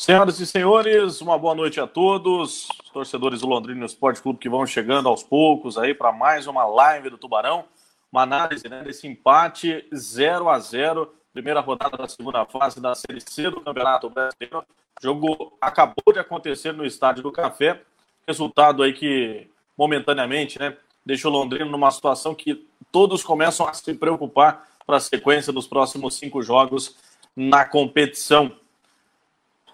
Senhoras e senhores, uma boa noite a todos, os torcedores do Londrina Esporte Clube que vão chegando aos poucos aí para mais uma live do Tubarão, uma análise né, desse empate 0 a 0 primeira rodada da segunda fase da Série C do Campeonato Brasileiro. O jogo acabou de acontecer no Estádio do Café, resultado aí que momentaneamente, né, deixou Londrina numa situação que todos começam a se preocupar para a sequência dos próximos cinco jogos na competição.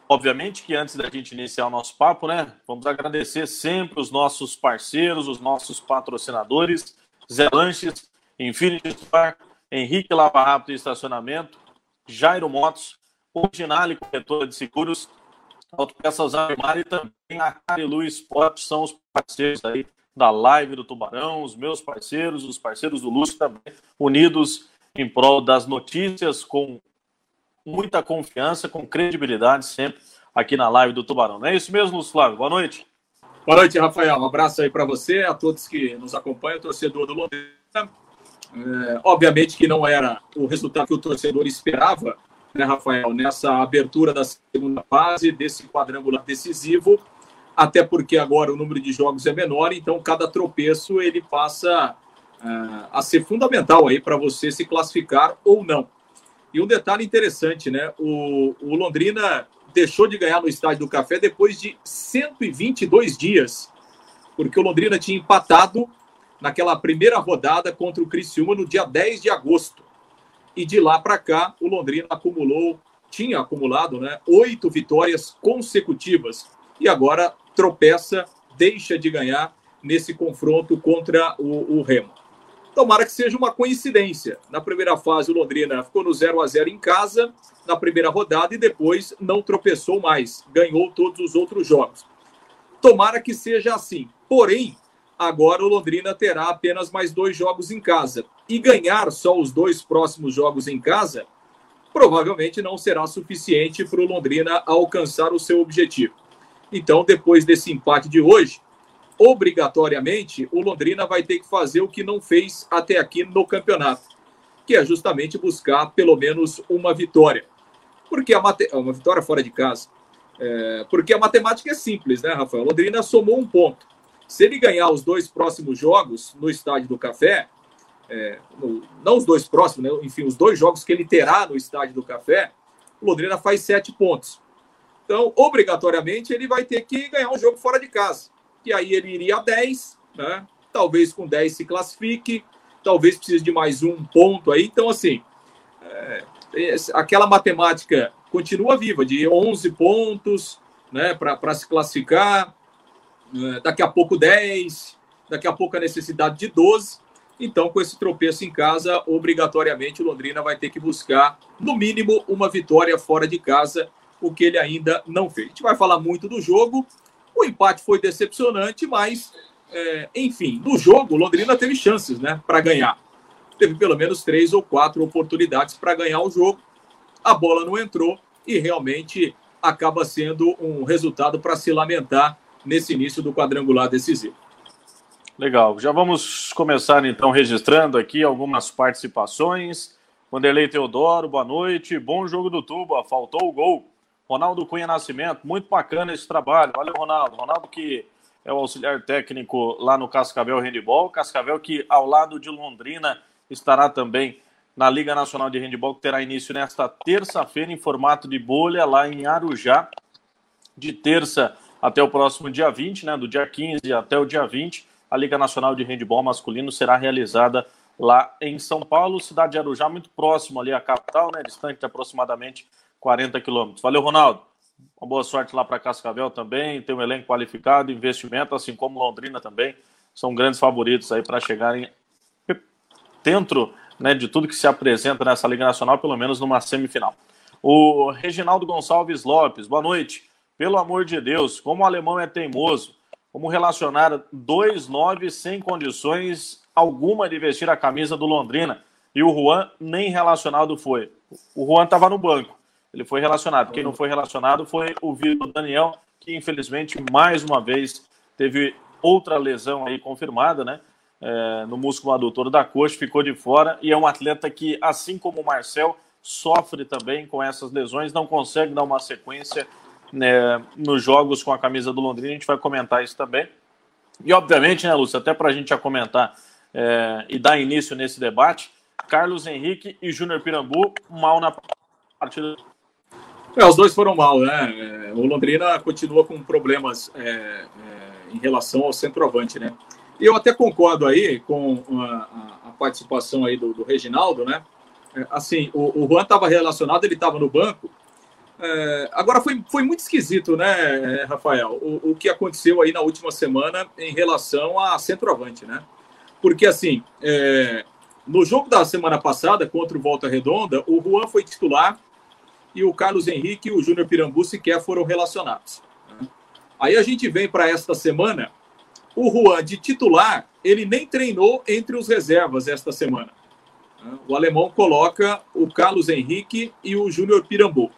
Obviamente que antes da gente iniciar o nosso papo, né, vamos agradecer sempre os nossos parceiros, os nossos patrocinadores, Zé Lanches, Infinity Store, Henrique Lava Rápido e Estacionamento, Jairo Motos, Originale Corretora de Seguros, Autopeças Armar e também a Carilu Esporte são os parceiros aí da live do Tubarão, os meus parceiros, os parceiros do Lúcio também, unidos em prol das notícias com muita confiança, com credibilidade sempre aqui na live do Tubarão. Não é isso mesmo, Lúcio Flávio? Boa noite. Boa noite, Rafael. Um abraço aí para você, a todos que nos acompanham, torcedor do Londrina. É, obviamente que não era o resultado que o torcedor esperava, né, Rafael, nessa abertura da segunda fase, desse quadrangular decisivo, até porque agora o número de jogos é menor, então cada tropeço ele passa uh, a ser fundamental aí para você se classificar ou não. E um detalhe interessante, né? O, o Londrina deixou de ganhar no Estádio do Café depois de 122 dias, porque o Londrina tinha empatado naquela primeira rodada contra o Criciúma no dia 10 de agosto. E de lá para cá, o Londrina acumulou, tinha acumulado, né, oito vitórias consecutivas e agora tropeça, deixa de ganhar nesse confronto contra o, o Remo. Tomara que seja uma coincidência. Na primeira fase, o Londrina ficou no 0 a 0 em casa, na primeira rodada, e depois não tropeçou mais, ganhou todos os outros jogos. Tomara que seja assim. Porém, agora o Londrina terá apenas mais dois jogos em casa. E ganhar só os dois próximos jogos em casa provavelmente não será suficiente para o Londrina alcançar o seu objetivo. Então, depois desse empate de hoje, obrigatoriamente, o Londrina vai ter que fazer o que não fez até aqui no campeonato, que é justamente buscar pelo menos uma vitória. Porque a mate... uma vitória fora de casa. É... porque a matemática é simples, né, Rafael? O Londrina somou um ponto. Se ele ganhar os dois próximos jogos no Estádio do Café, é... não os dois próximos, né? enfim, os dois jogos que ele terá no Estádio do Café, o Londrina faz sete pontos. Então, obrigatoriamente, ele vai ter que ganhar um jogo fora de casa que aí ele iria a 10, né? Talvez com 10 se classifique, talvez precise de mais um ponto aí. Então, assim, é, aquela matemática continua viva, de 11 pontos né, para se classificar, é, daqui a pouco 10, daqui a pouco a necessidade de 12. Então, com esse tropeço em casa, obrigatoriamente o Londrina vai ter que buscar, no mínimo, uma vitória fora de casa, o que ele ainda não fez. A gente vai falar muito do jogo, o empate foi decepcionante, mas, é, enfim, no jogo, Londrina teve chances né, para ganhar. Teve pelo menos três ou quatro oportunidades para ganhar o jogo. A bola não entrou e realmente acaba sendo um resultado para se lamentar nesse início do quadrangular decisivo. Legal. Já vamos começar então registrando aqui algumas participações. Vanderlei Teodoro, boa noite. Bom jogo do Tuba. Faltou o gol. Ronaldo Cunha Nascimento, muito bacana esse trabalho. Valeu, Ronaldo. Ronaldo que é o auxiliar técnico lá no Cascavel Handball. Cascavel que, ao lado de Londrina, estará também na Liga Nacional de Handball, que terá início nesta terça-feira em formato de bolha lá em Arujá, de terça até o próximo dia 20, né, do dia 15 até o dia 20, a Liga Nacional de Handball masculino será realizada lá em São Paulo, cidade de Arujá, muito próximo ali à capital, né, distante aproximadamente 40 quilômetros. Valeu, Ronaldo. Uma boa sorte lá para Cascavel também. Tem um elenco qualificado, investimento, assim como Londrina também. São grandes favoritos aí para chegarem dentro né, de tudo que se apresenta nessa Liga Nacional, pelo menos numa semifinal. O Reginaldo Gonçalves Lopes, boa noite. Pelo amor de Deus, como o alemão é teimoso, como relacionar dois nove sem condições alguma de vestir a camisa do Londrina e o Juan nem relacionado foi. O Juan estava no banco. Ele foi relacionado. Quem não foi relacionado foi o Vitor Daniel, que infelizmente mais uma vez teve outra lesão aí confirmada, né? É, no músculo adutor da coxa, ficou de fora e é um atleta que, assim como o Marcel, sofre também com essas lesões, não consegue dar uma sequência né, nos jogos com a camisa do Londrina, a gente vai comentar isso também. E, obviamente, né, Lúcio, até para a gente já comentar é, e dar início nesse debate, Carlos Henrique e Júnior Pirambu mal na partida. É, os dois foram mal, né? É, o Londrina continua com problemas é, é, em relação ao centroavante, né? E eu até concordo aí com a, a participação aí do, do Reginaldo, né? É, assim, o, o Juan estava relacionado, ele estava no banco. É, agora foi, foi muito esquisito, né, Rafael, o, o que aconteceu aí na última semana em relação a centroavante, né? Porque assim, é, no jogo da semana passada contra o Volta Redonda, o Juan foi titular e o Carlos Henrique e o Júnior Pirambu sequer foram relacionados. Aí a gente vem para esta semana, o Juan de titular, ele nem treinou entre os reservas esta semana. O alemão coloca o Carlos Henrique e o Júnior Pirambu.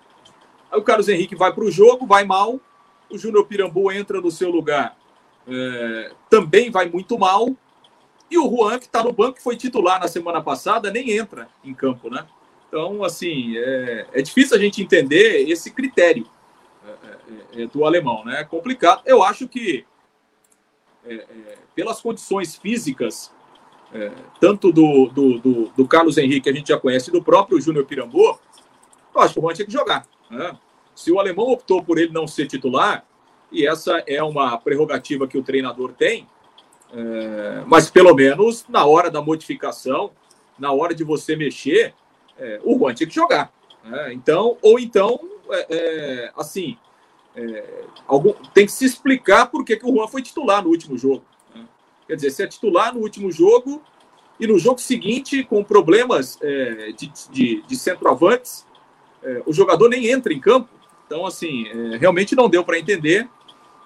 Aí o Carlos Henrique vai para o jogo, vai mal. O Júnior Pirambu entra no seu lugar, é, também vai muito mal. E o Juan, que está no banco, que foi titular na semana passada, nem entra em campo, né? Então, assim, é, é difícil a gente entender esse critério é, é, é do alemão, né? É complicado. Eu acho que, é, pelas condições físicas, tanto do, do, do, do, Carlos Henrique, que a gente já conhece, e do próprio Júnior Pirambu, eu acho que o Juan tinha que jogar. Né? Se o alemão optou por ele não ser titular, e essa é uma prerrogativa que o treinador tem, é, mas pelo menos na hora da modificação, na hora de você mexer, é, o Juan tinha que jogar. Né? Então, ou então, é, é assim, é, algum, tem que se explicar por que, que o Juan foi titular no último jogo. Né? Quer dizer, se é titular no último jogo e no jogo seguinte, com problemas é, de, de, de centroavantes, o jogador nem entra em campo. Então, assim, realmente não deu para entender.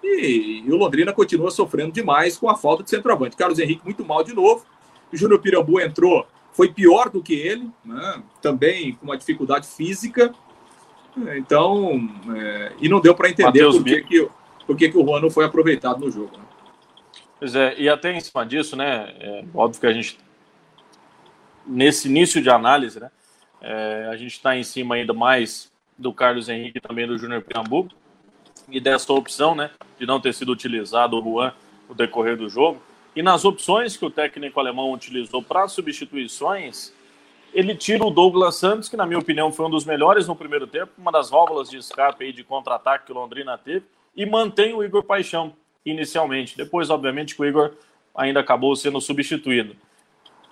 E, e, o Londrina continua sofrendo demais com a falta de centroavante. Carlos Henrique muito mal de novo. O Júnior Pirambu entrou, foi pior do que ele, né? também com uma dificuldade física. Então, é, e não deu para entender por que, que, por que, que o Juan não foi aproveitado no jogo. Né? Pois é, e até em cima disso, né? É, óbvio que a gente, nesse início de análise, né? É, a gente está em cima ainda mais do Carlos Henrique também do Júnior Pirambu e dessa opção, né, de não ter sido utilizado o Juan no decorrer do jogo. E nas opções que o técnico alemão utilizou para substituições, ele tira o Douglas Santos, que na minha opinião foi um dos melhores no primeiro tempo, uma das válvulas de escape e de contra-ataque que o Londrina teve, e mantém o Igor Paixão inicialmente. Depois, obviamente, que o Igor ainda acabou sendo substituído.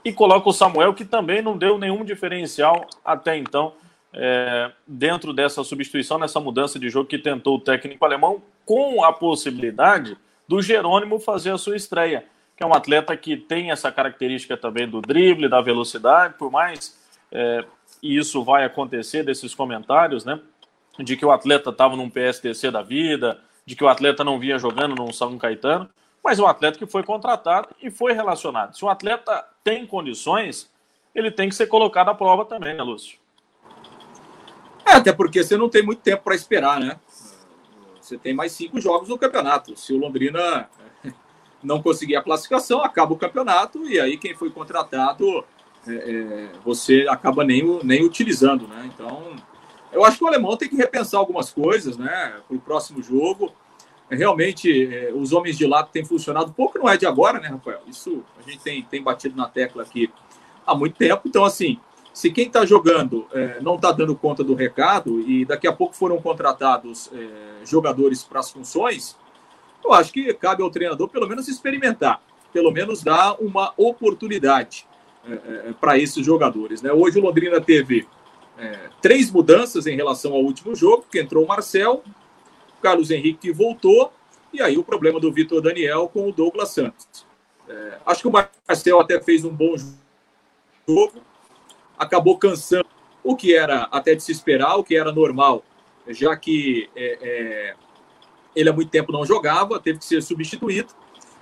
E coloca o Samuel, que também não deu nenhum diferencial até então é, dentro dessa substituição, nessa mudança de jogo que tentou o técnico alemão, com a possibilidade do Jerônimo fazer a sua estreia, que é um atleta que tem essa característica também do drible, da velocidade, por mais é, e isso vai acontecer desses comentários, né? De que o atleta estava num PSTC da vida, de que o atleta não vinha jogando num São Caetano, mas é um atleta que foi contratado e foi relacionado. Se o atleta tem condições, ele tem que ser colocado à prova também, né, Lúcio? É, até porque você não tem muito tempo para esperar, né? Você tem mais cinco jogos no campeonato. Se o Londrina não conseguir a classificação, acaba o campeonato e aí quem foi contratado é, é, você acaba nem, nem utilizando, né? Então, eu acho que o alemão tem que repensar algumas coisas, né? Para o próximo jogo. Realmente, é, os homens de lado têm funcionado pouco, não é de agora, né, Rafael? Isso a gente tem, tem batido na tecla aqui há muito tempo. Então, assim, se quem está jogando é, não está dando conta do recado e daqui a pouco foram contratados é, jogadores para as funções, eu acho que cabe ao treinador pelo menos experimentar, pelo menos dar uma oportunidade é, é para esses jogadores. Né? Hoje o Londrina teve é, três mudanças em relação ao último jogo, que entrou o Marcel, o Carlos Henrique voltou, e aí o problema do Vitor Daniel com o Douglas Santos. É, acho que o Marcel até fez um bom jogo, acabou cansando o que era até de se esperar, o que era normal, já que é, é, ele há muito tempo não jogava, teve que ser substituído.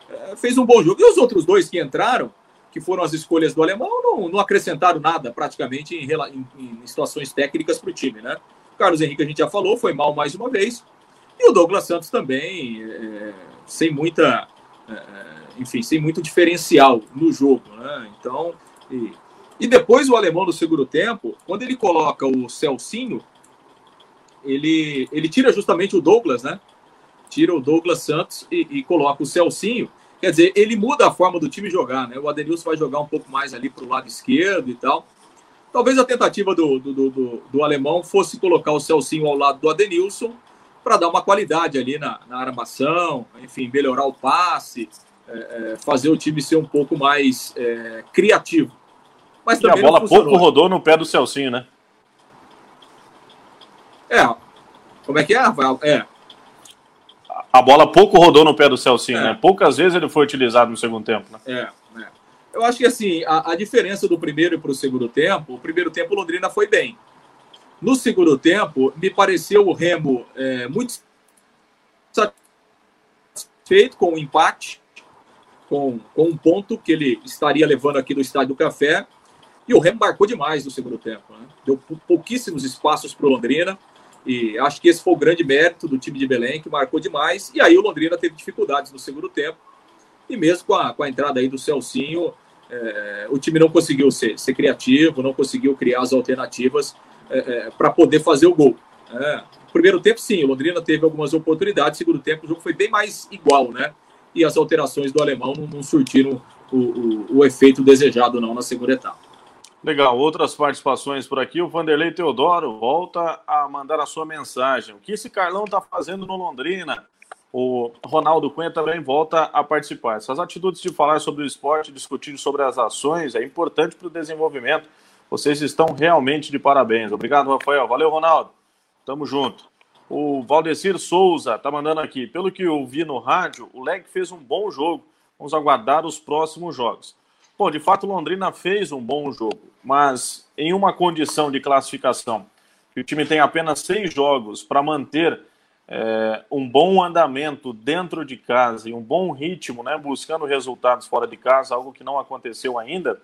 É, fez um bom jogo. E os outros dois que entraram, que foram as escolhas do alemão, não, não acrescentaram nada praticamente em, em, em situações técnicas para o time, né? O Carlos Henrique, a gente já falou, foi mal mais uma vez. E o Douglas Santos também, é, sem muita. É, enfim, sem muito diferencial no jogo, né? Então. E, e depois o alemão no segundo tempo, quando ele coloca o Celcinho, ele, ele tira justamente o Douglas, né? Tira o Douglas Santos e, e coloca o Celcinho. Quer dizer, ele muda a forma do time jogar, né? O Adenilson vai jogar um pouco mais ali para o lado esquerdo e tal. Talvez a tentativa do, do, do, do, alemão fosse colocar o Celcinho ao lado do Adenilson para dar uma qualidade ali na, na armação, enfim, melhorar o passe, é, é, fazer o time ser um pouco mais é, criativo. Mas também e a bola pouco rodou no pé do Celcinho, né? É. Como é que é? É. A bola pouco rodou no pé do Celcinho, é. né? Poucas vezes ele foi utilizado no segundo tempo, né? É, é. Eu acho que assim, a, a diferença do primeiro para o segundo tempo, o primeiro tempo Londrina foi bem. No segundo tempo, me pareceu o Remo é, muito satisfeito com o empate, com, com um ponto que ele estaria levando aqui do Estádio do Café. E o Remo marcou demais no segundo tempo. Né? Deu pouquíssimos espaços para o Londrina. E acho que esse foi o grande mérito do time de Belém, que marcou demais. E aí o Londrina teve dificuldades no segundo tempo. E mesmo com a, com a entrada aí do Celcinho, é, o time não conseguiu ser, ser criativo, não conseguiu criar as alternativas é, é, para poder fazer o gol. É, primeiro tempo, sim, o Londrina teve algumas oportunidades. Segundo tempo, o jogo foi bem mais igual, né? E as alterações do alemão não, não surtiram o, o, o, efeito desejado, não, na segunda etapa. Legal, outras participações por aqui. O Vanderlei Teodoro volta a mandar a sua mensagem. O que esse Carlão está fazendo no Londrina? O Ronaldo Cunha também volta a participar. Essas atitudes de falar sobre o esporte, discutir sobre as ações, é importante para o desenvolvimento vocês estão realmente de parabéns. Obrigado, Rafael. Valeu, Ronaldo. Tamo junto. O Valdecir Souza tá mandando aqui. Pelo que eu vi no rádio, o Leg fez um bom jogo. Vamos aguardar os próximos jogos. Bom, de fato, Londrina fez um bom jogo, mas em uma condição de classificação, que o time tem apenas seis jogos para manter é, um bom andamento dentro de casa e um bom ritmo, né, buscando resultados fora de casa, algo que não aconteceu ainda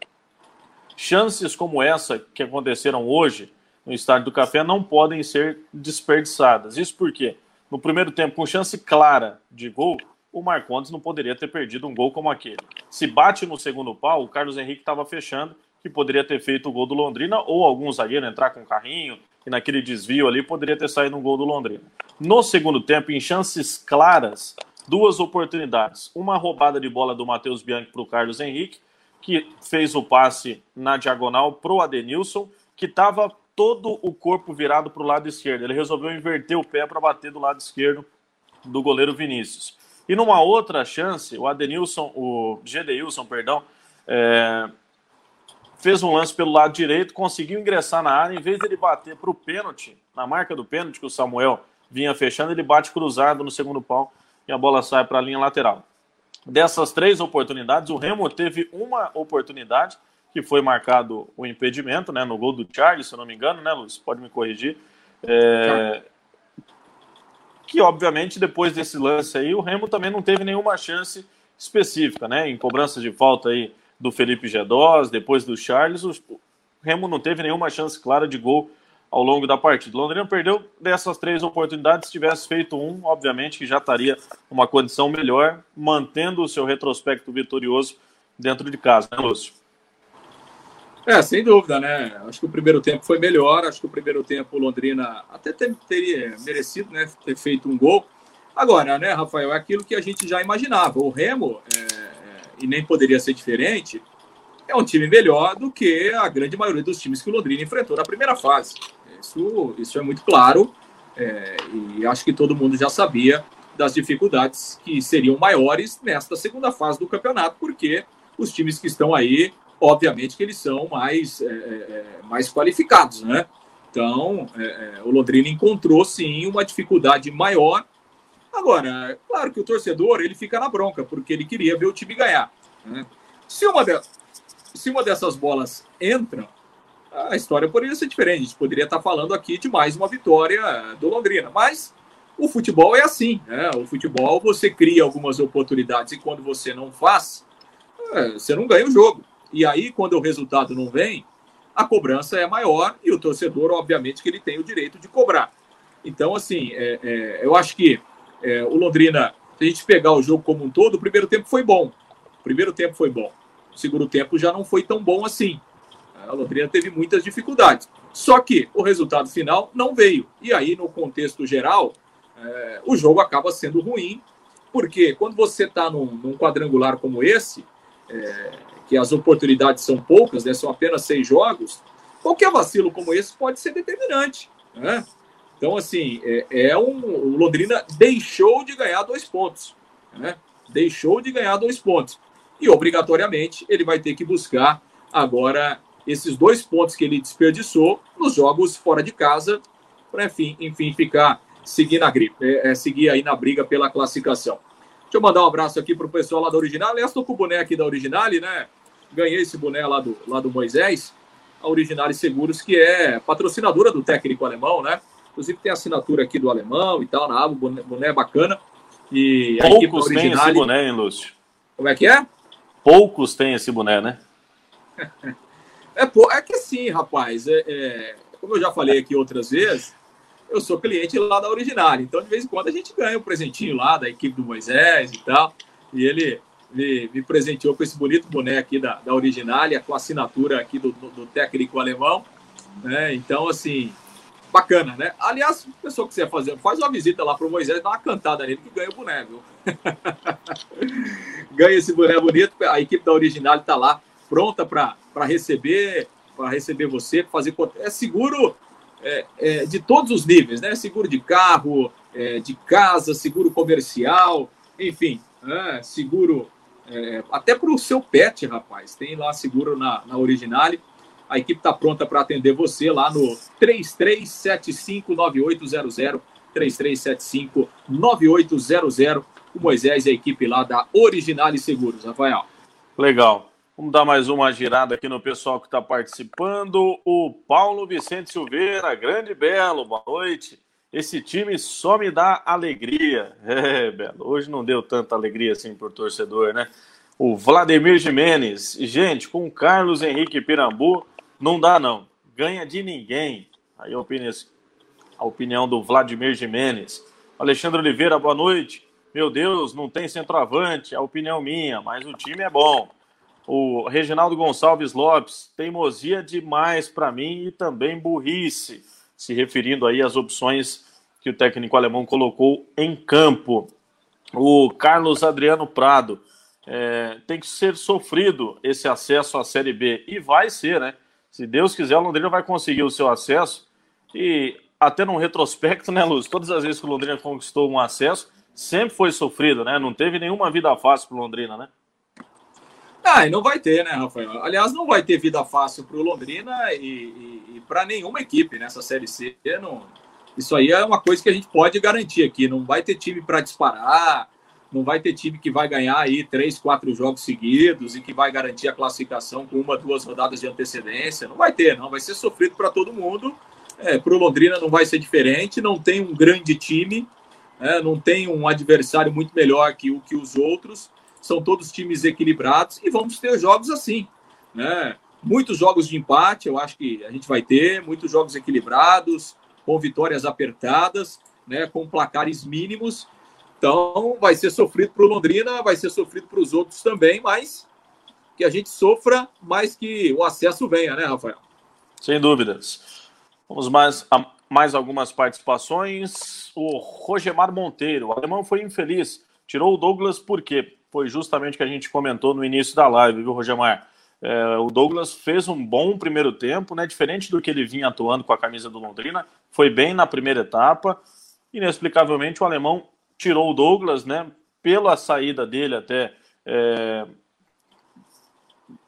chances como essa que aconteceram hoje no Estádio do Café não podem ser desperdiçadas. Isso porque, no primeiro tempo, com chance clara de gol, o Marcondes não poderia ter perdido um gol como aquele. Se bate no segundo pau, o Carlos Henrique estava fechando, que poderia ter feito o gol do Londrina, ou algum zagueiro entrar com um carrinho, e naquele desvio ali poderia ter saído um gol do Londrina. No segundo tempo, em chances claras, duas oportunidades. Uma roubada de bola do Matheus Bianchi para o Carlos Henrique, que fez o passe na diagonal para o Adenilson, que estava todo o corpo virado para o lado esquerdo. Ele resolveu inverter o pé para bater do lado esquerdo do goleiro Vinícius. E numa outra chance, o Adenilson, o Gedeilson, perdão, é, fez um lance pelo lado direito, conseguiu ingressar na área, em vez de ele bater para o pênalti, na marca do pênalti que o Samuel vinha fechando, ele bate cruzado no segundo pau e a bola sai para a linha lateral. Dessas três oportunidades, o Remo teve uma oportunidade, que foi marcado o impedimento, né, no gol do Charles, se eu não me engano, né, Lúcio? Pode me corrigir. É... Que, obviamente, depois desse lance aí, o Remo também não teve nenhuma chance específica, né? Em cobranças de falta aí do Felipe Gedós, depois do Charles, o Remo não teve nenhuma chance clara de gol ao longo da partida. O Londrina perdeu dessas três oportunidades. Se tivesse feito um, obviamente que já estaria uma condição melhor, mantendo o seu retrospecto vitorioso dentro de casa, né, Lúcio? É, sem dúvida, né? Acho que o primeiro tempo foi melhor. Acho que o primeiro tempo o Londrina até teria merecido né, ter feito um gol. Agora, né, Rafael, é aquilo que a gente já imaginava. O Remo, é, é e nem poderia ser diferente, é um time melhor do que a grande maioria dos times que o Londrina enfrentou na primeira fase. Isso, isso é muito claro é, e acho que todo mundo já sabia das dificuldades que seriam maiores nesta segunda fase do campeonato, porque os times que estão aí, obviamente que eles são mais, é, é, é mais qualificados, né? Então, é, é, o Londrina encontrou sim uma dificuldade maior. Agora, claro que o torcedor ele fica na bronca, porque ele queria ver o time ganhar. Né? Se, uma de, se uma dessas bolas entra, a história poderia ser diferente. A gente poderia estar falando aqui de mais uma vitória do Londrina. Mas o futebol é assim. Né? O futebol você cria algumas oportunidades e quando você não faz, você não ganha o jogo. E aí, quando o resultado não vem, a cobrança é maior e o torcedor, obviamente, que ele tem o direito de cobrar. Então, assim, é, é, eu acho que é, o Londrina, se a gente pegar o jogo como um todo, o primeiro tempo foi bom. O primeiro tempo foi bom. O segundo tempo já não foi tão bom assim. A Londrina teve muitas dificuldades. Só que o resultado final não veio. E aí, no contexto geral, é, o jogo acaba sendo ruim, porque quando você está num, num, quadrangular como esse, que as oportunidades são poucas, né, são apenas seis jogos, qualquer vacilo como esse pode ser determinante. Né? Então, assim, é, é um, o Londrina deixou de ganhar dois pontos. Né? Deixou de ganhar dois pontos. E, obrigatoriamente, ele vai ter que buscar agora esses dois pontos que ele desperdiçou nos jogos fora de casa, para, enfim, enfim, ficar, seguir, na, é, é, seguir aí na briga pela classificação. Deixa eu mandar um abraço aqui para o pessoal lá da Original. Aliás, estou com o boné aqui da Originale, né? Ganhei esse boné lá do, lá do Moisés, a Originale Seguros, que é patrocinadora do técnico alemão, né? Inclusive tem assinatura aqui do alemão e tal, na aba, boné, boné bacana. E Poucos têm esse boné, hein, Lúcio? Como é que é? Poucos têm esse boné, né? é, é que sim, rapaz. É, é, como eu já falei aqui outras vezes, eu sou cliente lá da Original. Então, de vez em quando, a gente ganha um presentinho lá da equipe do Moisés e tal. E ele me, me presenteou com esse bonito boné aqui da, da Originália, com assinatura aqui do, do, do técnico alemão. Né? Então, assim, bacana, né? Aliás, pessoa que quiser fazer, faz uma visita lá pro Moisés, dá uma cantada nele que ganha o boné, viu? ganha esse boné bonito, a equipe da Original está lá pronta para receber, para receber você, fazer é seguro é, é, de todos os níveis, né? Seguro de carro, é, de casa, seguro comercial, enfim, né? seguro é, até para o seu pet, rapaz. Tem lá seguro na, na Originale. A equipe está pronta para atender você lá no 33759800, 33759800. O Moisés e a equipe lá da Originale Seguros, Rafael. Legal. Vamos dar mais uma girada aqui no pessoal que está participando. O Paulo Vicente Silveira, grande Belo, boa noite. Esse time só me dá alegria. É, Belo, hoje não deu tanta alegria assim por torcedor, né? O Vladimir Jimenez, gente, com o Carlos Henrique Pirambu, não dá, não. Ganha de ninguém. Aí a opinião, a opinião do Vladimir Jimenez. Alexandre Oliveira, boa noite. Meu Deus, não tem centroavante, é a opinião minha, mas o time é bom. O Reginaldo Gonçalves Lopes, teimosia demais para mim e também burrice, se referindo aí às opções que o técnico alemão colocou em campo. O Carlos Adriano Prado, é, tem que ser sofrido esse acesso à Série B, e vai ser, né? Se Deus quiser, o Londrina vai conseguir o seu acesso. E até num retrospecto, né, Luz? Todas as vezes que o Londrina conquistou um acesso, sempre foi sofrido, né? Não teve nenhuma vida fácil para Londrina, né? Ah, e não vai ter, né, Rafael? Aliás, não vai ter vida fácil para o Londrina e, e, e para nenhuma equipe nessa Série C. Não... Isso aí é uma coisa que a gente pode garantir aqui. Não vai ter time para disparar, não vai ter time que vai ganhar aí três, quatro jogos seguidos e que vai garantir a classificação com uma, duas rodadas de antecedência. Não vai ter, não. Vai ser sofrido para todo mundo. É, para o Londrina não vai ser diferente. Não tem um grande time, é, não tem um adversário muito melhor que o que os outros. São todos times equilibrados e vamos ter jogos assim, né? Muitos jogos de empate, eu acho que a gente vai ter, muitos jogos equilibrados, com vitórias apertadas, né, com placares mínimos então, vai ser sofrido para o Londrina, vai ser sofrido para os outros também, mas que a gente sofra, mais que o acesso venha, né, Rafael? Sem dúvidas. Vamos mais a mais algumas participações. O Rogemar Monteiro, o alemão foi infeliz. Tirou o Douglas por quê? Foi justamente o que a gente comentou no início da live, viu, Rogemar? É, o Douglas fez um bom primeiro tempo, né? Diferente do que ele vinha atuando com a camisa do Londrina, foi bem na primeira etapa. Inexplicavelmente, o alemão tirou o Douglas, né? Pela saída dele até. É...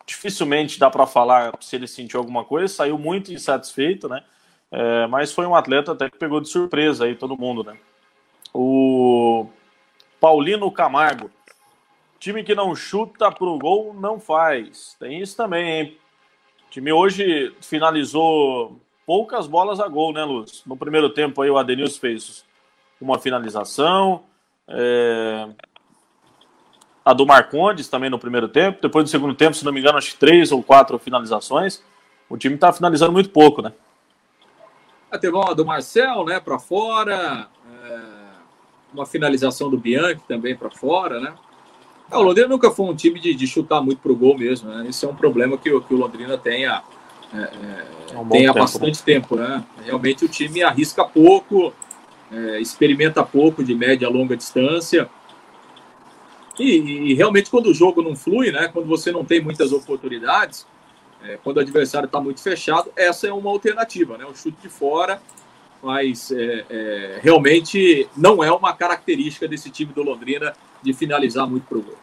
Dificilmente dá para falar se ele sentiu alguma coisa, saiu muito insatisfeito, né? É, mas foi um atleta até que pegou de surpresa aí todo mundo, né? O Paulino Camargo. Time que não chuta pro gol não faz. Tem isso também, hein? O time hoje finalizou poucas bolas a gol, né, Luz? No primeiro tempo aí o Adenilson fez uma finalização. É... A do Marcondes também no primeiro tempo. Depois do segundo tempo, se não me engano, acho que três ou quatro finalizações. O time está finalizando muito pouco, né? É, teve uma do Marcel, né, para fora. É... Uma finalização do Bianchi também para fora, né? É, o Londrina nunca foi um time de, de chutar muito pro gol mesmo, né? Esse é um problema que, que o Londrina tem há, é, é, um tem há tempo, bastante né? tempo, né? Realmente o time arrisca pouco, é, experimenta pouco de média a longa distância. E, e, realmente quando o jogo não flui, né? Quando você não tem muitas oportunidades, é, quando o adversário está muito fechado, essa é uma alternativa, né? O chute de fora, mas é, é, realmente não é uma característica desse time do Londrina de finalizar muito pro gol.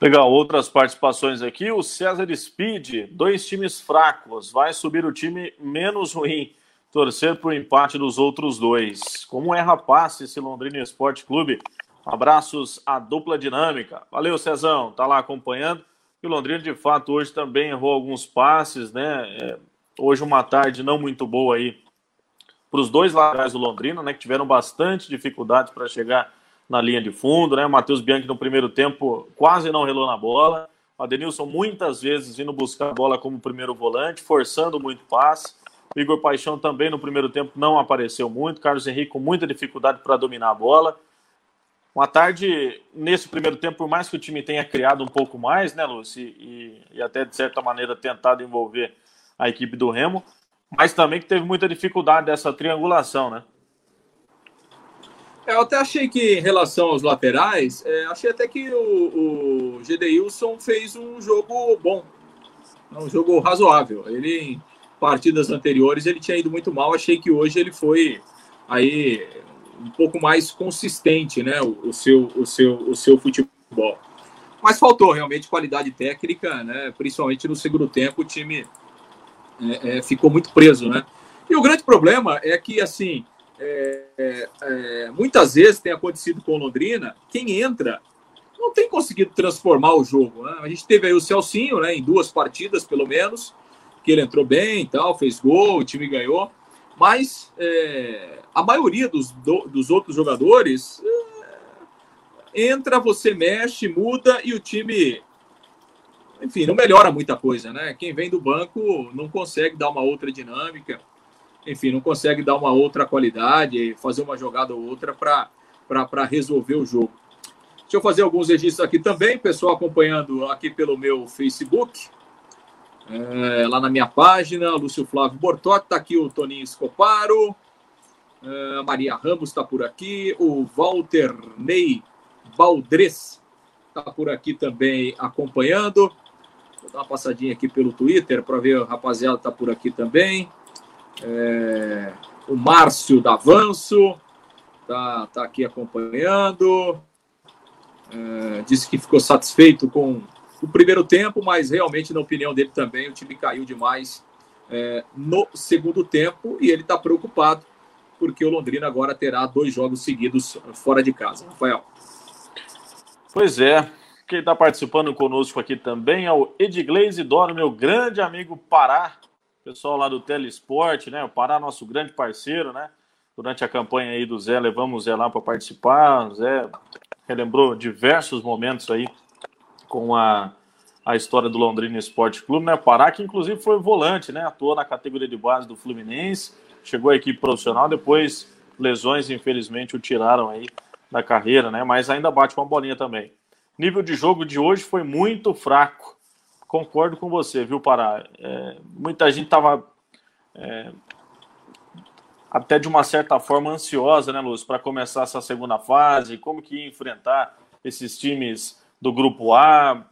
Legal, outras participações aqui. O César Speed, dois times fracos, vai subir o time menos ruim. Torcer para o empate dos outros dois. Como é rapaz esse Londrina Esporte Clube? Abraços à dupla dinâmica. Valeu, Cezão, tá lá acompanhando. E o Londrina, de fato, hoje também errou alguns passes, né? É, hoje uma tarde não muito boa aí para os dois laterais do Londrina, né? Que tiveram bastante dificuldade para chegar na linha de fundo, né? O Matheus Bianchi no primeiro tempo quase não relou na bola. O Adenilson muitas vezes indo buscar a bola como primeiro volante, forçando muito passe. O Igor Paixão também no primeiro tempo não apareceu muito. Carlos Henrique com muita dificuldade para dominar a bola. Uma tarde, nesse primeiro tempo, por mais que o time tenha criado um pouco mais, né, Lúcio? E, e até, de certa maneira, tentado envolver a equipe do Remo, mas também que teve muita dificuldade dessa triangulação, né? É, eu até achei que, em relação aos laterais, é, achei até que o, o Gedeilson fez um jogo bom, um jogo razoável. Ele, em partidas anteriores, ele tinha ido muito mal. Achei que hoje ele foi aí um pouco mais consistente, né? O, o seu, o, seu, o seu futebol. Mas faltou realmente qualidade técnica, né? Principalmente no segundo tempo, o time é, é, ficou muito preso, né? E o grande problema é que, assim, é, é, é, muitas vezes tem acontecido com Londrina, quem entra não tem conseguido transformar o jogo. Né? A gente teve aí o Celcinho, né, em duas partidas, pelo menos, que ele entrou bem e tal, fez gol, o time ganhou. Mas é, a maioria dos, do, dos outros jogadores é, entra, você mexe, muda e o time, enfim, não melhora muita coisa, né? Quem vem do banco não consegue dar uma outra dinâmica enfim, não consegue dar uma outra qualidade, fazer uma jogada ou outra para resolver o jogo. Deixa eu fazer alguns registros aqui também, pessoal acompanhando aqui pelo meu Facebook, é, lá na minha página, Lúcio Flávio Bortotti, está aqui o Toninho Escoparo, é, a Maria Ramos está por aqui, o Walter Ney Baldres está por aqui também acompanhando. Vou dar uma passadinha aqui pelo Twitter para ver a rapaziada está por aqui também. É, o Márcio Davanço está tá aqui acompanhando. É, disse que ficou satisfeito com o primeiro tempo, mas realmente, na opinião dele também, o time caiu demais é, no segundo tempo e ele está preocupado porque o Londrina agora terá dois jogos seguidos fora de casa. Rafael. Pois é. Quem está participando conosco aqui também é o Edglaze Doro, meu grande amigo Pará, pessoal lá do Telesport, né? O Pará, nosso grande parceiro, né? Durante a campanha aí do Zé, levamos o Zé lá para participar. O Zé relembrou diversos momentos aí com a, a história do Londrina Esporte Clube, né? O Pará, que inclusive foi volante, né? Atuou na categoria de base do Fluminense, chegou à equipe profissional, depois lesões, infelizmente, o tiraram aí da carreira, né? Mas ainda bate uma bolinha também. Nível de jogo de hoje foi muito fraco concordo com você, viu, Pará? É, muita gente estava é, até de uma certa forma ansiosa, né, Luz, para começar essa segunda fase, como que ia enfrentar esses times do Grupo A.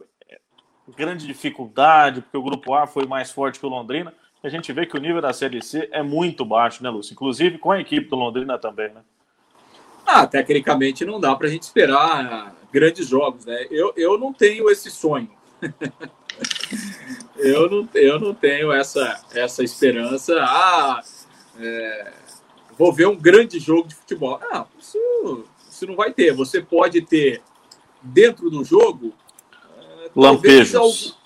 Grande dificuldade, porque o Grupo A foi mais forte que o Londrina. A gente vê que o nível da Série C é muito baixo, né, Lúcio? Inclusive com a equipe do Londrina também, né? Ah, tecnicamente não dá para a gente esperar grandes jogos, né? Eu, eu não tenho esse sonho. eu, não, eu não tenho essa, essa esperança. Ah, é, vou ver um grande jogo de futebol. Não, isso, isso não vai ter. Você pode ter dentro do jogo é, talvez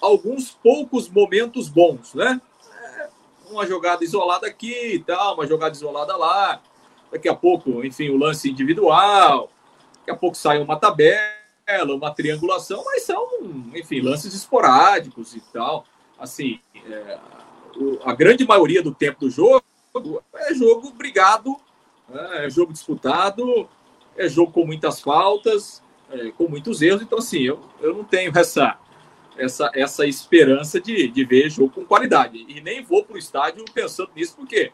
alguns poucos momentos bons, né? É, uma jogada isolada aqui e tal, uma jogada isolada lá. Daqui a pouco, enfim, o lance individual. Daqui a pouco sai uma tabela uma triangulação, mas são, enfim, lances esporádicos e tal. Assim, é, o, a grande maioria do tempo do jogo é jogo brigado, né, é jogo disputado, é jogo com muitas faltas, é, com muitos erros. Então, assim, eu, eu não tenho essa, essa, essa esperança de, de ver jogo com qualidade. E nem vou para o estádio pensando nisso, porque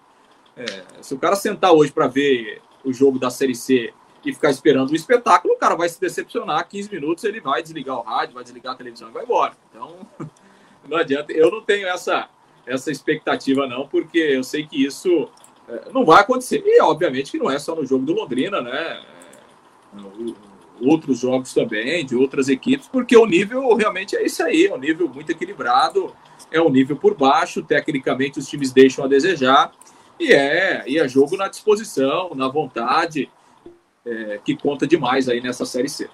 é, se o cara sentar hoje para ver o jogo da Série C e ficar esperando o espetáculo, o cara vai se decepcionar. 15 minutos ele vai desligar o rádio, vai desligar a televisão e vai embora. Então, não adianta. Eu não tenho essa, essa expectativa, não, porque eu sei que isso é, não vai acontecer. E, obviamente, que não é só no jogo do Londrina, né? É, outros jogos também, de outras equipes, porque o nível realmente é isso aí, é um nível muito equilibrado, é um nível por baixo, tecnicamente os times deixam a desejar, e é, e é jogo na disposição, na vontade, é, que conta demais aí nessa Série C.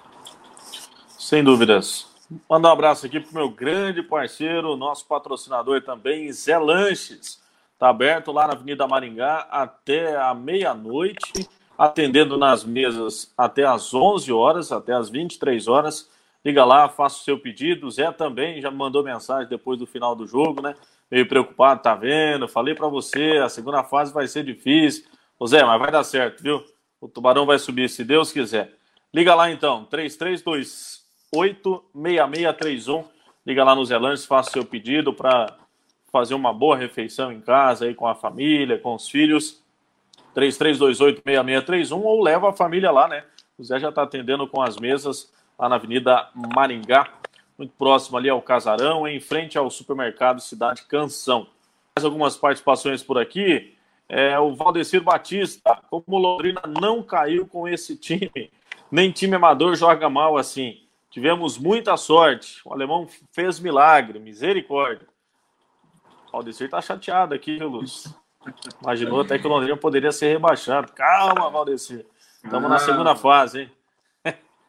Sem dúvidas. Mandar um abraço aqui para o meu grande parceiro, nosso patrocinador também, Zé Lanches. Está aberto lá na Avenida Maringá até a meia-noite atendendo nas mesas até às 11 horas, até às 23 horas. Liga lá, faça o seu pedido. Zé também já me mandou mensagem depois do final do jogo, né? Meio preocupado, tá vendo? Falei para você, a segunda fase vai ser difícil. Ô Zé, mas vai dar certo, viu? O Tubarão vai subir se Deus quiser. Liga lá então, 3328-6631. Liga lá no Lanches, faça seu pedido para fazer uma boa refeição em casa aí com a família, com os filhos. 3328-6631 ou leva a família lá, né? O Zé já está atendendo com as mesas lá na Avenida Maringá, muito próximo ali ao Casarão, em frente ao supermercado Cidade Canção. Mais algumas participações por aqui. É, o Valdecir Batista, como o Londrina não caiu com esse time, nem time amador joga mal assim. Tivemos muita sorte. O alemão fez milagre, misericórdia. O Valdecir tá chateado aqui, viu, Lúcio? Imaginou até que o Londrina poderia ser rebaixado. Calma, Valdeci. Estamos ah. na segunda fase, hein?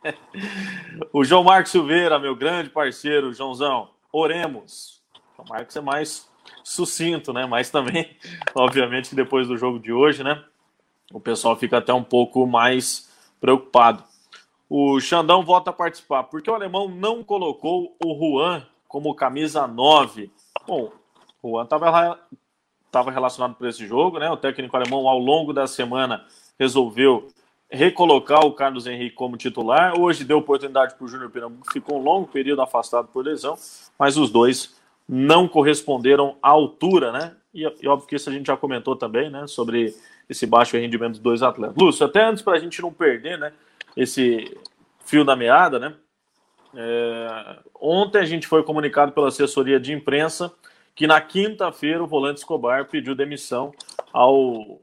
o João Marcos Silveira, meu grande parceiro, Joãozão. Oremos. O Marcos é mais sucinto, né? Mas também, obviamente, que depois do jogo de hoje, né? O pessoal fica até um pouco mais preocupado. O Xandão volta a participar. Porque o alemão não colocou o Juan como camisa 9? Bom, o Juan estava relacionado para esse jogo, né? O técnico alemão, ao longo da semana, resolveu recolocar o Carlos Henrique como titular. Hoje deu oportunidade para o Júnior Pernambuco, ficou um longo período afastado por lesão, mas os dois não corresponderam à altura, né? E, e óbvio que isso a gente já comentou também, né? Sobre esse baixo rendimento dos dois atletas. Lúcio, até antes para a gente não perder, né? Esse fio da meada, né? É, ontem a gente foi comunicado pela assessoria de imprensa que na quinta-feira o volante Escobar pediu demissão ao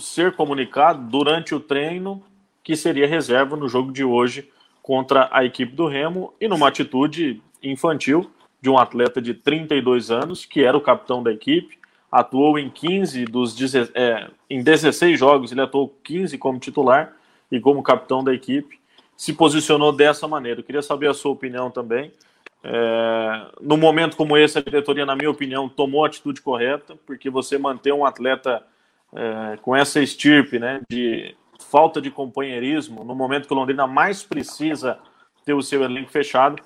ser comunicado durante o treino que seria reserva no jogo de hoje contra a equipe do Remo e numa atitude infantil de um atleta de 32 anos, que era o capitão da equipe, atuou em 15 dos é, em 16 jogos, ele atuou 15 como titular e como capitão da equipe, se posicionou dessa maneira. Eu queria saber a sua opinião também. É, no momento como esse, a diretoria, na minha opinião, tomou a atitude correta, porque você manter um atleta é, com essa estirpe né, de falta de companheirismo, no momento que o Londrina mais precisa ter o seu elenco fechado,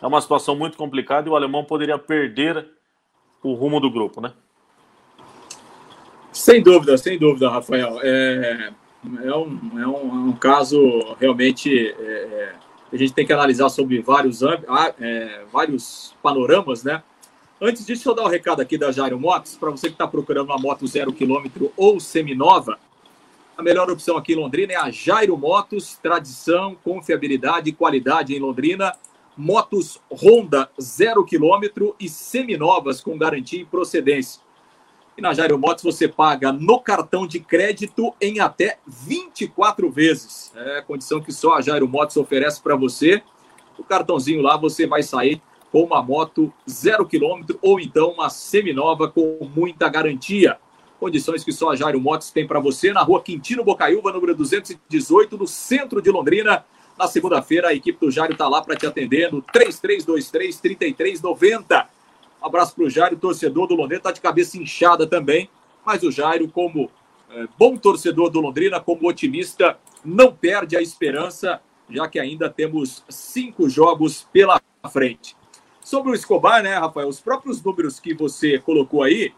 é uma situação muito complicada e o alemão poderia perder o rumo do grupo, né? Sem dúvida, sem dúvida, Rafael. É, é, um, é um, é um caso realmente. É, é a gente tem que analisar sobre vários, é, vários panoramas, né? Antes disso, deixa eu dar um recado aqui da Jairo Motos, para você que está procurando uma moto zero quilômetro ou seminova, a melhor opção aqui em Londrina é a Jairo Motos, tradição, confiabilidade e qualidade em Londrina. Motos Honda zero quilômetro e seminovas com garantia e procedência. E na Jairo Motos você paga no cartão de crédito em até 24 vezes. É a condição que só a Jairo Motos oferece para você. O cartãozinho lá você vai sair com uma moto zero quilômetro ou então uma seminova com muita garantia. Condições que só a Jairo Motos tem para você na rua Quintino Bocaiúva, número 218, no centro de Londrina. Na segunda-feira, a equipe do Jairo está lá para te atender no 3323-3390. Um abraço para o Jairo, torcedor do Londrina, está de cabeça inchada também, mas o Jairo, como é, bom torcedor do Londrina, como otimista, não perde a esperança, já que ainda temos cinco jogos pela frente. Sobre o Escobar, né, Rafael, os próprios números que você colocou aí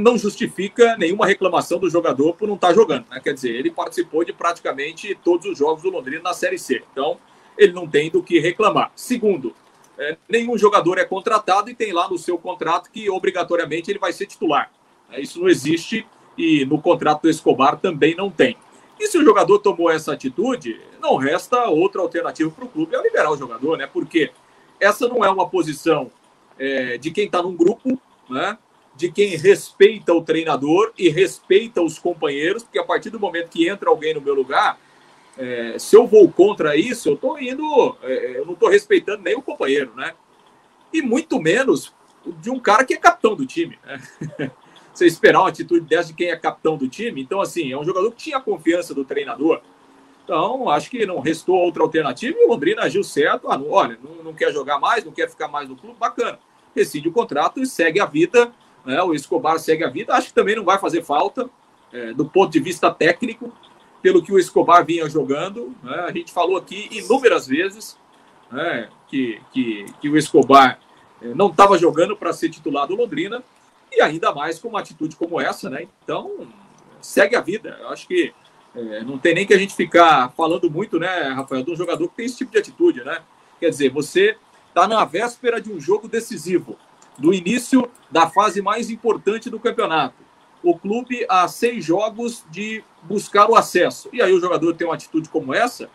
não justifica nenhuma reclamação do jogador por não estar tá jogando, né? Quer dizer, ele participou de praticamente todos os jogos do Londrina na Série C, então ele não tem do que reclamar. Segundo, é, nenhum jogador é contratado e tem lá no seu contrato que obrigatoriamente ele vai ser titular. É, isso não existe e no contrato do Escobar também não tem. E se o jogador tomou essa atitude, não resta outra alternativa para o clube é liberar o jogador, né? Porque essa não é uma posição é, de quem está num grupo, né? De quem respeita o treinador e respeita os companheiros, porque a partir do momento que entra alguém no meu lugar, é, se eu vou contra isso, eu estou indo, é, eu não estou respeitando nem o companheiro, né? E muito menos de um cara que é capitão do time. Né? Você esperar uma atitude dessa de quem é capitão do time, então assim, é um jogador que tinha a confiança do treinador. Então, acho que não restou outra alternativa e o Londrina agiu certo. Ah, não, olha, não, não, quer jogar mais, não quer ficar mais no clube, bacana. Rescinde o contrato e segue a vida. Né? O Escobar segue a vida. Acho que também não vai fazer falta é, do ponto de vista técnico pelo que o Escobar vinha jogando. Né? A gente falou aqui inúmeras vezes né, que, que, que o Escobar eh, não estava jogando para ser titular do Londrina, e ainda mais com uma atitude como essa, né? Então, segue a vida. Eu acho que é, não tem nem que a gente ficar falando muito, né, Rafael, de um jogador que tem esse tipo de atitude, né? Quer dizer, você está na véspera de um jogo decisivo, do início da fase mais importante do campeonato o clube a seis jogos de buscar o acesso. E aí o jogador tem uma atitude como essa,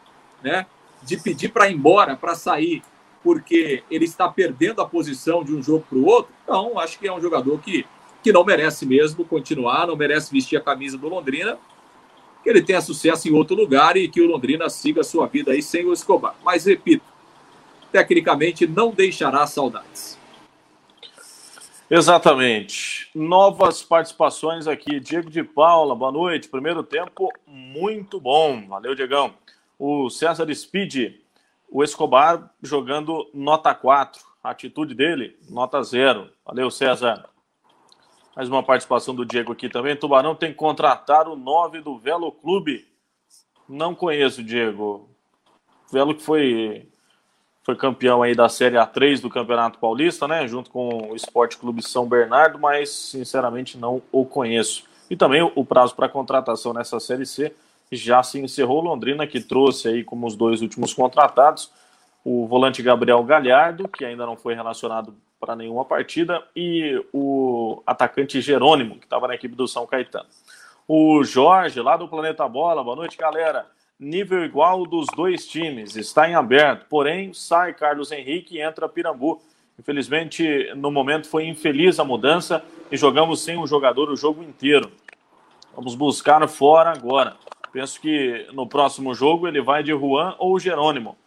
né? De pedir para ir embora, para sair, porque ele está perdendo a posição de um jogo para o outro. Então, acho que é um jogador que, que não merece mesmo continuar, não merece vestir a camisa do Londrina, que ele tenha sucesso em outro lugar e que o Londrina siga sua vida aí sem o Escobar. Mas, repito, tecnicamente não deixará saudades. Exatamente. Novas participações aqui. Diego de Paula, boa noite. Primeiro tempo muito bom. Valeu, Diegão. O César Speed, o Escobar jogando nota 4. A atitude dele, nota 0. Valeu, César. Mais uma participação do Diego aqui também. Tubarão tem que contratar o 9 do Velo Clube. Não conheço, Diego. Velo que foi foi campeão aí da Série A3 do Campeonato Paulista, né? Junto com o Esporte Clube São Bernardo, mas sinceramente não o conheço. E também o prazo para contratação nessa Série C já se encerrou. Londrina que trouxe aí como os dois últimos contratados o volante Gabriel Galhardo, que ainda não foi relacionado para nenhuma partida, e o atacante Jerônimo, que estava na equipe do São Caetano. O Jorge, lá do Planeta Bola, boa noite, galera nível igual dos dois times, está em aberto. Porém, sai Carlos Henrique e entra Pirambu. Infelizmente, no momento foi infeliz a mudança e jogamos sem um jogador o jogo inteiro. Vamos buscar fora agora. Penso que no próximo jogo ele vai de Juan ou Jerônimo.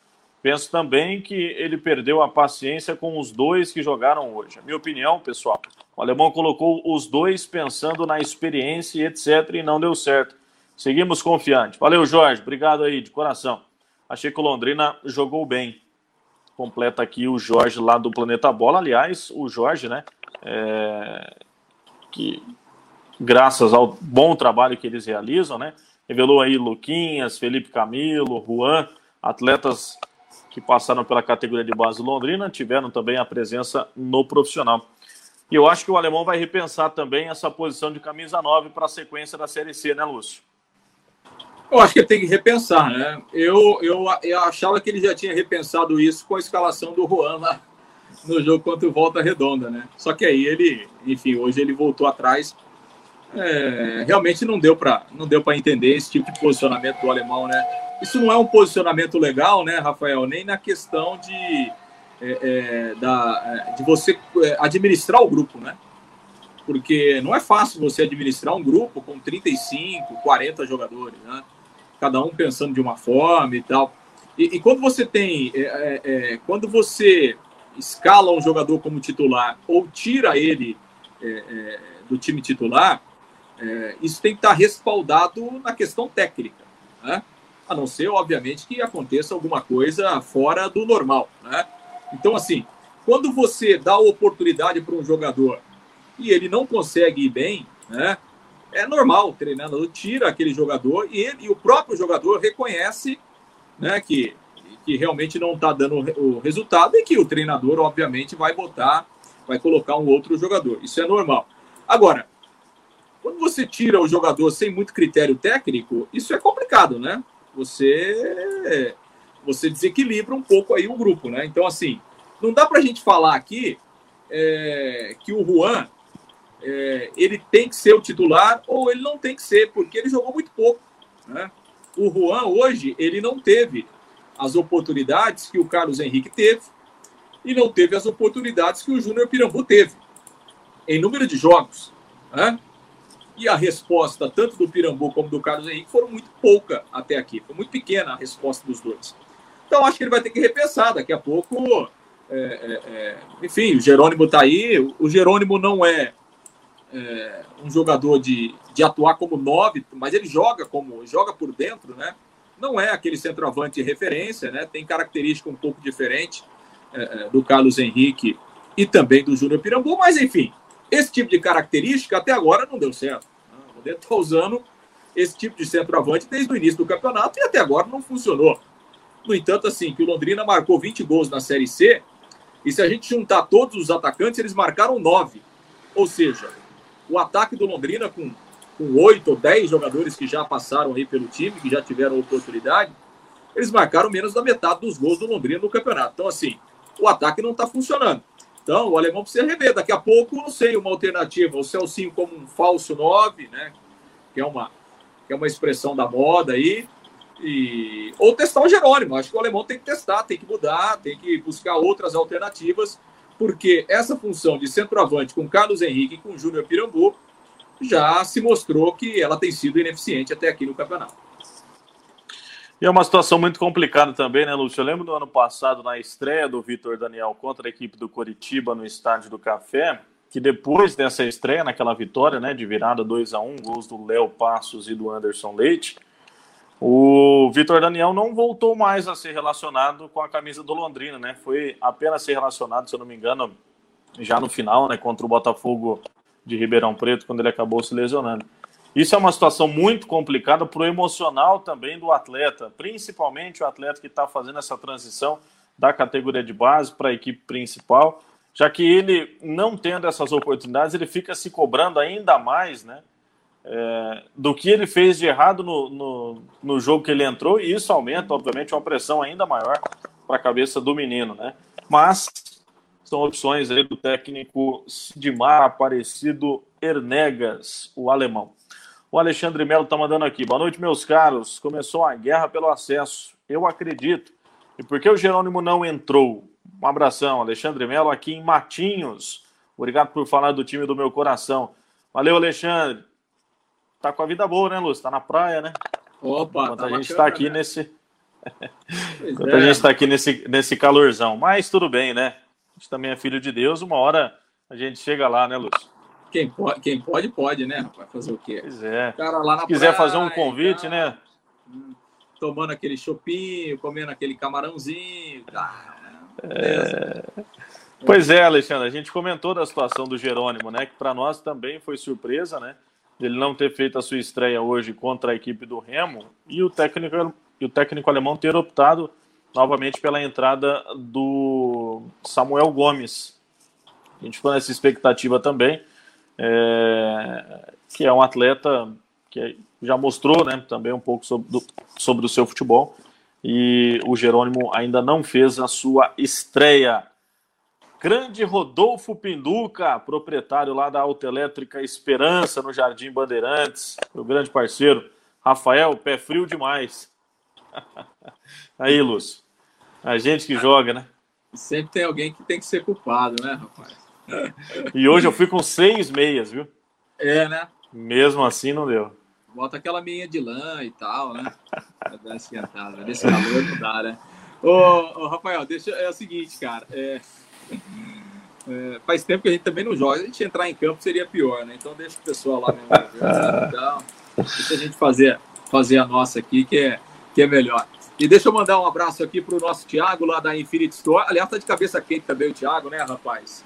Penso também que ele perdeu a paciência com os dois que jogaram hoje. A minha opinião, pessoal, o alemão colocou os dois pensando na experiência e etc. e não deu certo. Seguimos confiante. Valeu, Jorge. Obrigado aí, de coração. Achei que o Londrina jogou bem. Completa aqui o Jorge lá do Planeta Bola. Aliás, o Jorge, né? É... Que graças ao bom trabalho que eles realizam, né? Revelou aí Luquinhas, Felipe Camilo, Juan, atletas que passaram pela categoria de base Londrina, tiveram também a presença no profissional. E eu acho que o alemão vai repensar também essa posição de camisa 9 para a sequência da Série C, né, Lúcio? Eu acho que ele tem que repensar, né? Eu, eu, eu achava que ele já tinha repensado isso com a escalação do Juan lá no jogo contra o Volta Redonda, né? Só que aí ele, enfim, hoje ele voltou atrás. É, realmente não deu para não deu para entender esse tipo de posicionamento do alemão, né? Isso não é um posicionamento legal, né, Rafael? Nem na questão de é, é, da, é, de você é, administrar o grupo, né? Porque não é fácil você administrar um grupo com 35, 40 jogadores, né? Cada um pensando de uma forma e tal. E, e quando você tem, é, é, é, quando você escala um jogador como titular ou tira ele é, é, do time titular, é, isso tem que estar respaldado na questão técnica, né? A não ser, obviamente, que aconteça alguma coisa fora do normal, né? Então, assim, quando você dá oportunidade para um jogador e ele não consegue ir bem, né? É normal, o treinador tira aquele jogador e, ele, e o próprio jogador reconhece né, que, que realmente não está dando o resultado e que o treinador, obviamente, vai botar, vai colocar um outro jogador. Isso é normal. Agora, quando você tira o jogador sem muito critério técnico, isso é complicado, né? Você você desequilibra um pouco aí o grupo, né? Então, assim, não dá para a gente falar aqui é, que o Juan é, ele tem que ser o titular ou ele não tem que ser, porque ele jogou muito pouco. Né? O Juan hoje ele não teve as oportunidades que o Carlos Henrique teve e não teve as oportunidades que o Júnior Pirambu teve em número de jogos. Né? E a resposta, tanto do Pirambu como do Carlos Henrique, foram muito pouca até aqui. Foi muito pequena a resposta dos dois. Então, acho que ele vai ter que repensar. Daqui a pouco é, é, é, enfim, o Jerônimo está aí. O Jerônimo não é, é, um jogador de, de atuar como nove, mas ele joga como joga por dentro, né? Não é aquele centroavante de referência, né? Tem característica um pouco diferente é, é, do Carlos Henrique e também do Júnior Pirambu, mas enfim, esse tipo de característica até agora não deu certo. O Rodeto está usando esse tipo de centroavante desde o início do campeonato e até agora não funcionou. No entanto, assim, que o Londrina marcou 20 gols na Série C, e se a gente juntar todos os atacantes, eles marcaram nove. Ou seja, o ataque do Londrina, com, oito ou dez jogadores que já passaram aí pelo time, que já tiveram oportunidade, eles marcaram menos da metade dos gols do Londrina no campeonato. Então, assim, o ataque não está funcionando. Então, o alemão precisa rever. Daqui a pouco, não sei, uma alternativa. O Celcinho como um falso nove, né? Que é uma, que é uma expressão da moda aí. E... Ou testar o Jerônimo. Acho que o alemão tem que testar, tem que mudar, tem que buscar outras alternativas, porque essa função de centroavante com Carlos Henrique e com Júnior Pirambu já se mostrou que ela tem sido ineficiente até aqui no campeonato. E é uma situação muito complicada também, né, Lúcio? Eu lembro do ano passado, na estreia do Vitor Daniel contra a equipe do Coritiba no Estádio do Café, que depois dessa estreia, naquela vitória né, de virada 2 a 1 gols do Léo Passos e do Anderson Leite, o Vitor Daniel não voltou mais a ser relacionado com a camisa do Londrina, né? Foi apenas ser relacionado, se eu não me engano, já no final, né, contra o Botafogo de Ribeirão Preto, quando ele acabou se lesionando. Isso é uma situação muito complicada para o emocional também do atleta, principalmente o atleta que está fazendo essa transição da categoria de base para a equipe principal, já que ele, não tendo essas oportunidades, ele fica se cobrando ainda mais, né? É, do que ele fez de errado no, no, no, jogo que ele entrou, e isso aumenta, obviamente, uma pressão ainda maior para a cabeça do menino, né? Mas são opções aí do técnico Sidmar Aparecido Ernegas, o alemão. O Alexandre Melo está mandando aqui. Boa noite, meus caros. Começou a guerra pelo acesso. Eu acredito. E por que o Jerônimo não entrou? Um abração, Alexandre Melo, aqui em Matinhos. Obrigado por falar do time do meu coração. Valeu, Alexandre tá com a vida boa, né, Lúcio? Tá na praia, né? Opa, Enquanto tá a gente está aqui né? nesse. Enquanto é. a gente está aqui nesse, nesse calorzão. Mas tudo bem, né? A gente também é filho de Deus, uma hora a gente chega lá, né, Lúcio? Quem pode, quem pode, pode, né? Vai fazer o quê? Pois é. Cara lá na Se quiser praia, fazer um convite, tá, né? Hum, tomando aquele chopinho, comendo aquele camarãozinho. Tá, é... Pois é, Alexandre, a gente comentou da situação do Jerônimo, né? Que para nós também foi surpresa, né? Ele não ter feito a sua estreia hoje contra a equipe do Remo e o técnico, e o técnico alemão ter optado novamente pela entrada do Samuel Gomes. A gente ficou nessa expectativa também, é, que é um atleta que já mostrou né, também um pouco sobre, do, sobre o seu futebol e o Jerônimo ainda não fez a sua estreia. Grande Rodolfo Pinduca, proprietário lá da Autoelétrica Esperança, no Jardim Bandeirantes. Meu grande parceiro. Rafael, pé frio demais. Aí, Lúcio. A gente que joga, né? Sempre tem alguém que tem que ser culpado, né, rapaz? E hoje eu fui com seis meias, viu? É, né? Mesmo assim não deu. Bota aquela meia de lã e tal, né? Pra dar esquentada. Nesse calor não dá, né? Ô, ô, Rafael, deixa, é o seguinte, cara. É, é, faz tempo que a gente também não joga. Se a gente entrar em campo seria pior, né? Então deixa o pessoal lá mesmo. Então, deixa a gente fazer, fazer a nossa aqui, que é, que é melhor. E deixa eu mandar um abraço aqui para o nosso Thiago lá da Infinity Store. Aliás, tá de cabeça quente também o Thiago, né, rapaz?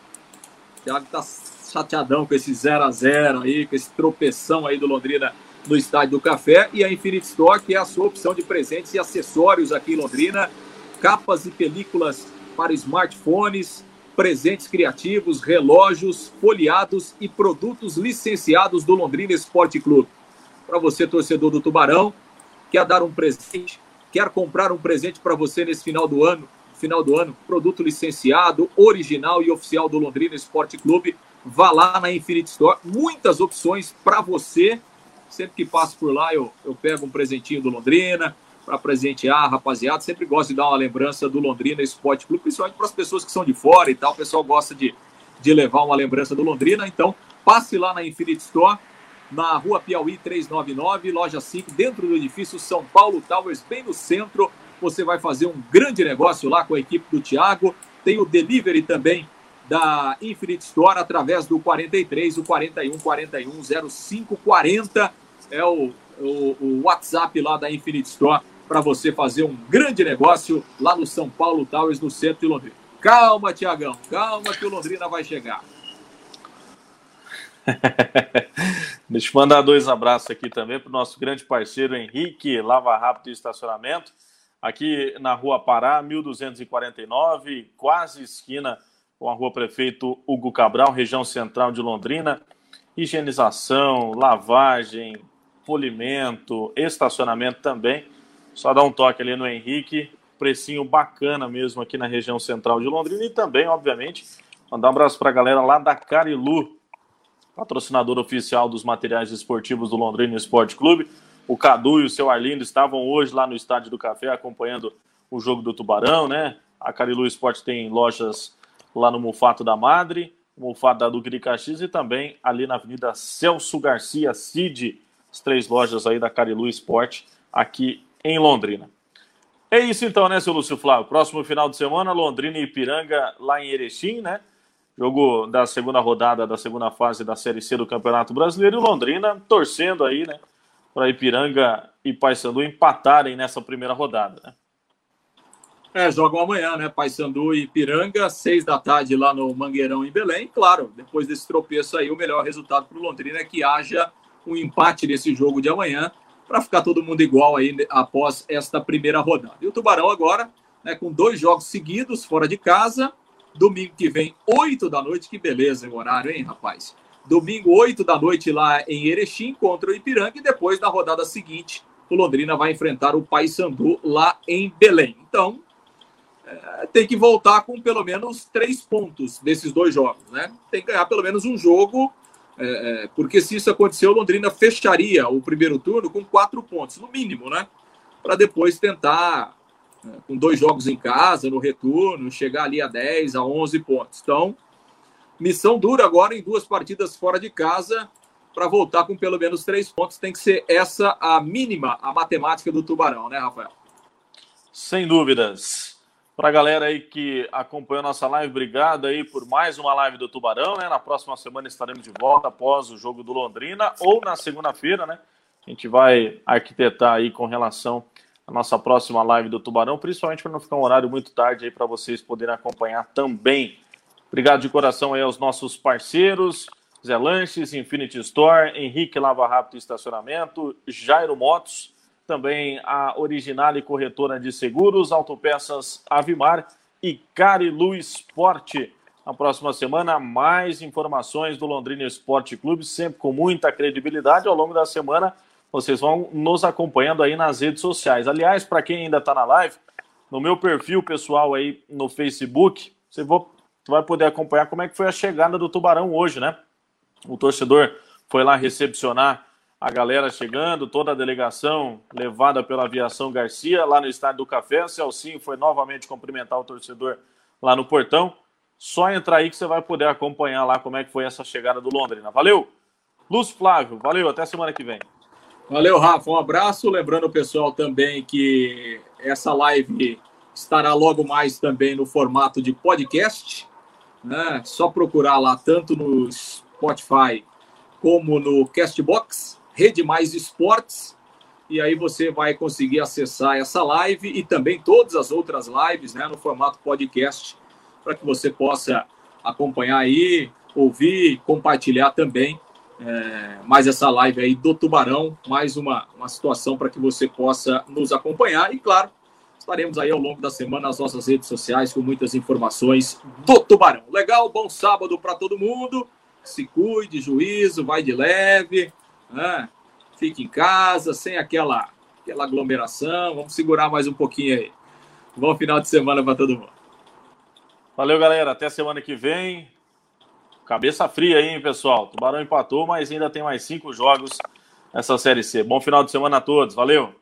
O Thiago tá chateadão com esse 0 a 0 aí, com esse tropeção aí do Londrina no Estádio do Café. E a Infinity Store, que é a sua opção de presentes e acessórios aqui em Londrina. Capas e películas para smartphones, presentes criativos, relógios, folheados e produtos licenciados do Londrina Esporte Clube. Para você, torcedor do Tubarão, quer dar um presente, quer comprar um presente para você nesse final do ano, final do ano. Produto licenciado, original e oficial do Londrina Esporte Clube. Vá lá na Infinite Store. Muitas opções para você. Sempre que passo por lá, eu, eu pego um presentinho do Londrina para presentear, rapaziada. Sempre gosto de dar uma lembrança do Londrina Esporte Clube, principalmente para as pessoas que são de fora e tal. O pessoal gosta de, de levar uma lembrança do Londrina. Então, passe lá na Infinite Store na rua Piauí 399, loja 5, dentro do edifício São Paulo Towers, bem no centro. Você vai fazer um grande negócio lá com a equipe do Thiago. Tem o delivery também da Infinite Store através do 43, o 41 41 05 40 é o, o, o WhatsApp lá da Infinite Store para você fazer um grande negócio lá no São Paulo Towers, no centro de Londrina. Calma, Tiagão, calma que o Londrina vai chegar. Deixa eu mandar dois abraços aqui também para o nosso grande parceiro Henrique, Lava Rápido e Estacionamento, aqui na Rua Pará, 1249, quase esquina com a Rua Prefeito Hugo Cabral, região central de Londrina. Higienização, lavagem, polimento, estacionamento também. Só dá um toque ali no Henrique, precinho bacana mesmo aqui na região central de Londrina e também, obviamente, mandar um abraço para a galera lá da Carilu, patrocinador oficial dos materiais esportivos do Londrina Esporte Clube. O Cadu e o seu Arlindo estavam hoje lá no Estádio do Café acompanhando o jogo do Tubarão, né? A Carilu Esporte tem lojas lá no Mufato da Madre, Mufato da Duque de Caxias e também ali na Avenida Celso Garcia Cid, as três lojas aí da Carilu Esporte aqui em Londrina. É isso então, né, seu Lúcio Flávio? Próximo final de semana, Londrina e Ipiranga lá em Erechim, né? Jogo da segunda rodada da segunda fase da Série C do Campeonato Brasileiro e Londrina torcendo aí, né, para Ipiranga e Paysandu empatarem nessa primeira rodada, né? É, jogam amanhã, né? Paysandu e Ipiranga, seis da tarde lá no Mangueirão em Belém. Claro, depois desse tropeço aí, o melhor resultado para o Londrina é que haja um empate nesse jogo de amanhã para ficar todo mundo igual aí após esta primeira rodada. E o Tubarão agora, né, com dois jogos seguidos fora de casa, Domingo que vem, 8 da noite. Que beleza o horário, hein, rapaz? Domingo, 8 da noite, lá em Erechim, contra o Ipiranga. E depois, na rodada seguinte, o Londrina vai enfrentar o Paysandu lá em Belém. Então, é, tem que voltar com pelo menos três pontos desses dois jogos, né? Tem que ganhar pelo menos um jogo, é, é porque se isso acontecer, o Londrina fecharia o primeiro turno com quatro pontos, no mínimo, né? Para depois tentar né, com dois jogos em casa, no retorno, chegar ali a 10, a 11 pontos. Então, missão dura agora em duas partidas fora de casa para voltar com pelo menos três pontos. Tem que ser essa a mínima, a matemática do Tubarão, né, Rafael? Sem dúvidas. Para a galera aí que acompanhou nossa live, obrigado aí por mais uma live do Tubarão, né? Na próxima semana estaremos de volta após o jogo do Londrina ou na segunda-feira, né? A gente vai arquitetar aí com relação a nossa próxima live do Tubarão, principalmente para não ficar um horário muito tarde aí para vocês poderem acompanhar também. Obrigado de coração aí aos nossos parceiros, Zé Lanches, Infinity Store, Henrique Lava Rápido Estacionamento, Jairo Motos, também a Original e Corretora de Seguros, Autopeças Avimar e Carilu Esporte. Na próxima semana, mais informações do Londrina Esporte Clube, sempre com muita credibilidade ao longo da semana vocês vão nos acompanhando aí nas redes sociais. Aliás, para quem ainda está na live, no meu perfil pessoal aí no Facebook, você vai poder acompanhar como é que foi a chegada do Tubarão hoje, né? O torcedor foi lá recepcionar a galera chegando, toda a delegação levada pela aviação Garcia lá no estádio do Café. Celcinho foi novamente cumprimentar o torcedor lá no portão. Só entrar aí que você vai poder acompanhar lá como é que foi essa chegada do Londrina. Valeu! Lúcio Flávio, valeu, até semana que vem. Valeu, Rafa. Um abraço. Lembrando o pessoal também que essa live estará logo mais também no formato de podcast. Né? Só procurar lá tanto no Spotify como no Castbox, Rede Mais Esportes. E aí você vai conseguir acessar essa live e também todas as outras lives né, no formato podcast, para que você possa acompanhar aí, ouvir, compartilhar também é, mais essa live aí do Tubarão, mais uma, uma situação para que você possa nos acompanhar. E claro, estaremos aí ao longo da semana nas nossas redes sociais com muitas informações do Tubarão. Legal, bom sábado para todo mundo. Se cuide, juízo, vai de leve, né? fique em casa, sem aquela, aquela aglomeração. Vamos segurar mais um pouquinho aí. Bom final de semana para todo mundo. Valeu, galera. Até semana que vem. Cabeça fria aí, pessoal. Tubarão empatou, mas ainda tem mais cinco jogos nessa Série C. Bom final de semana a todos. Valeu!